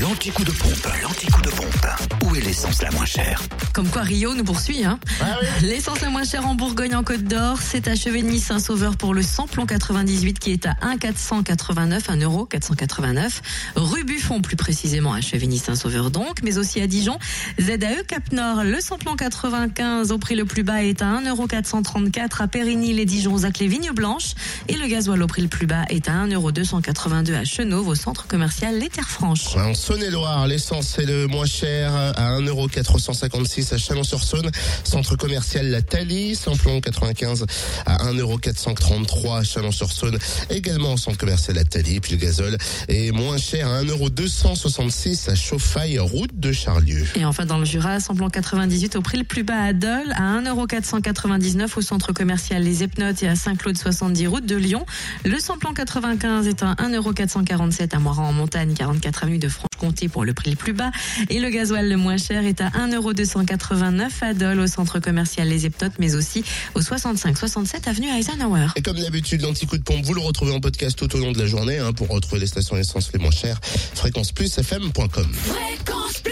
L'anti-coup de pompe, l'anti-coup de pompe. Où est l'essence la moins chère Comme quoi Rio nous poursuit. Hein L'essence la moins chère en Bourgogne en Côte d'Or, c'est à Chevigny-Saint-Sauveur pour le samplon 98 qui est à 1,489, 1 euro 489. Rue Buffon plus précisément à Chevigny-Saint-Sauveur donc, mais aussi à Dijon. ZAE Cap Nord, le samplon 95 au prix le plus bas est à 1 euro 434 à Périgny les Dijon Zac les Vignes Blanches et le gasoil au prix le plus bas est à 1 euro 282 à Chenauve au centre commercial Les Terres Franches. Saône-et-Loire, l'essence est le moins cher à 1,456€ à Chalon-sur-Saône. Centre commercial La Thalie, samplon 95 à 1,433€ à Chalon-sur-Saône. Également centre commercial La Thalie. Puis le gazole est moins cher à 1,266€ à Chauffaille, route de Charlieu. Et enfin dans le Jura, samplon 98 au prix le plus bas à Dole à 1,499€ au centre commercial Les Epnotes et à Saint-Claude 70 route de Lyon. Le samplon 95 est à 1,447€ à Moiran en montagne, 44 avenue de Pour le prix le plus bas. Et le gasoil le moins cher est à 1,289€ à Dole au centre commercial Les Epnotes, mais aussi au 65-67 avenue Eisenhower. Et comme d'habitude, l'anti-coup de pompe, vous le retrouvez en podcast tout au long de la journée hein, pour retrouver les stations d'essence les moins chères. Fréquence plus fm.com. Fréquence